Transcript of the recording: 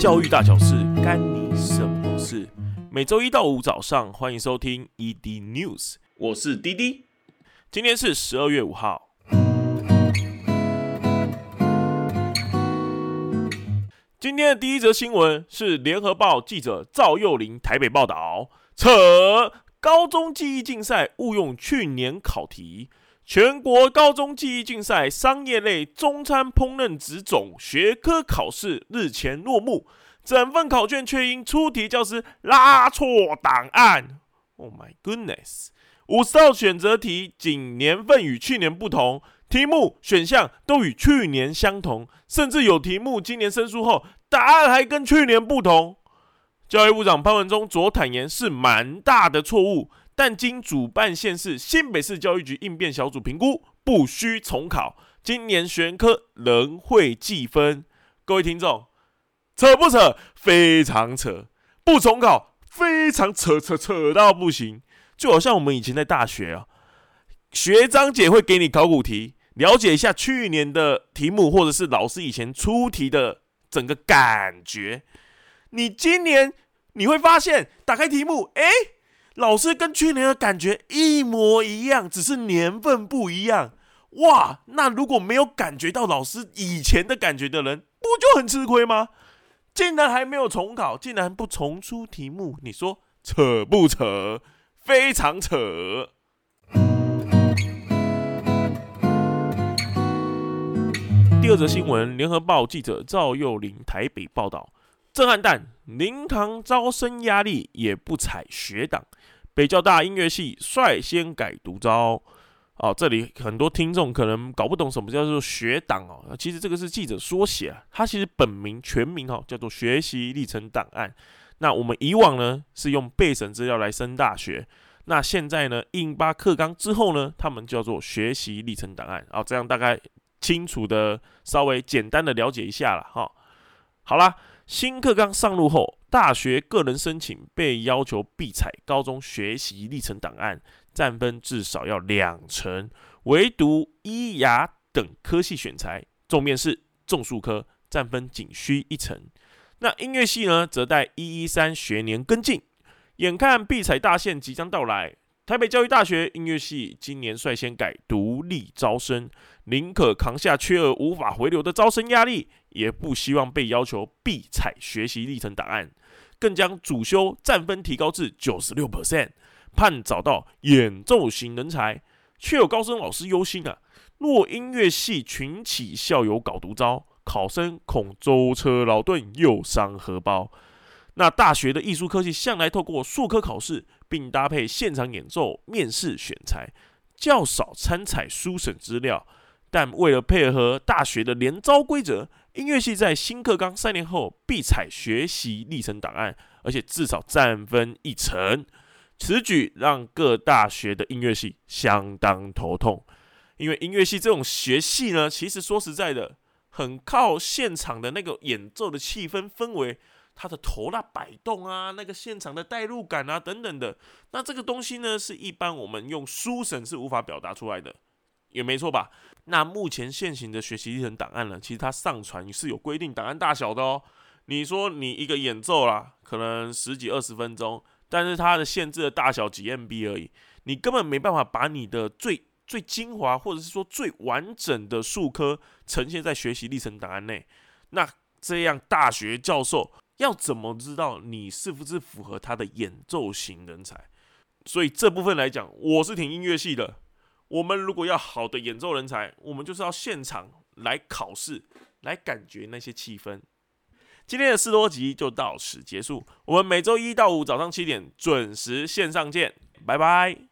教育大小事，干你什么事？每周一到五早上，欢迎收听 ED News，我是滴滴。今天是十二月五号。今天的第一则新闻是联合报记者赵幼林台北报道，扯高中记忆竞赛误用去年考题。全国高中记忆竞赛商业类中餐烹饪职种学科考试日前落幕，整份考卷却因出题教师拉错档案。Oh my goodness！五十道选择题仅年份与去年不同，题目选项都与去年相同，甚至有题目今年申诉后答案还跟去年不同。教育部长潘文忠昨坦言是蛮大的错误。但经主办县市新北市教育局应变小组评估，不需重考，今年选科仍会计分。各位听众，扯不扯？非常扯！不重考，非常扯扯扯到不行。就好像我们以前在大学啊，学长姐会给你考古题，了解一下去年的题目，或者是老师以前出题的整个感觉。你今年你会发现，打开题目，哎。老师跟去年的感觉一模一样，只是年份不一样。哇，那如果没有感觉到老师以前的感觉的人，不就很吃亏吗？竟然还没有重考，竟然不重出题目，你说扯不扯？非常扯。第二则新闻，联合报记者赵幼林台北报道。震撼弹，灵堂招生压力也不踩学党。北交大音乐系率先改独招。哦，这里很多听众可能搞不懂什么叫做学党哦。其实这个是记者缩写啊，它其实本名全名哈叫做学习历程档案。那我们以往呢是用备审资料来升大学，那现在呢印八课纲之后呢，他们叫做学习历程档案。哦，这样大概清楚的稍微简单的了解一下了哈。好啦。新课纲上路后，大学个人申请被要求必采高中学习历程档案，占分至少要两成。唯独医牙等科系选材，重面试、重数科，占分仅需一成。那音乐系呢，则待一一三学年跟进。眼看必采大限即将到来。台北教育大学音乐系今年率先改独立招生，宁可扛下缺额无法回流的招生压力，也不希望被要求必采学习历程档案，更将主修占分提高至九十六 percent，盼找到演奏型人才。却有高声老师忧心啊，若音乐系群起校友搞独招，考生恐舟车劳顿，又伤荷包。那大学的艺术科技向来透过数科考试，并搭配现场演奏面试选材，较少参采书审资料。但为了配合大学的联招规则，音乐系在新课纲三年后必采学习历程档案，而且至少占分一成。此举让各大学的音乐系相当头痛，因为音乐系这种学系呢，其实说实在的，很靠现场的那个演奏的气氛氛围。他的头那摆动啊，那个现场的代入感啊，等等的，那这个东西呢，是一般我们用书审是无法表达出来的，也没错吧？那目前现行的学习历程档案呢，其实它上传是有规定档案大小的哦。你说你一个演奏啦，可能十几二十分钟，但是它的限制的大小几 MB 而已，你根本没办法把你的最最精华或者是说最完整的数科呈现在学习历程档案内。那这样大学教授。要怎么知道你是不是符合他的演奏型人才？所以这部分来讲，我是挺音乐系的。我们如果要好的演奏人才，我们就是要现场来考试，来感觉那些气氛。今天的四多集就到此结束，我们每周一到五早上七点准时线上见，拜拜。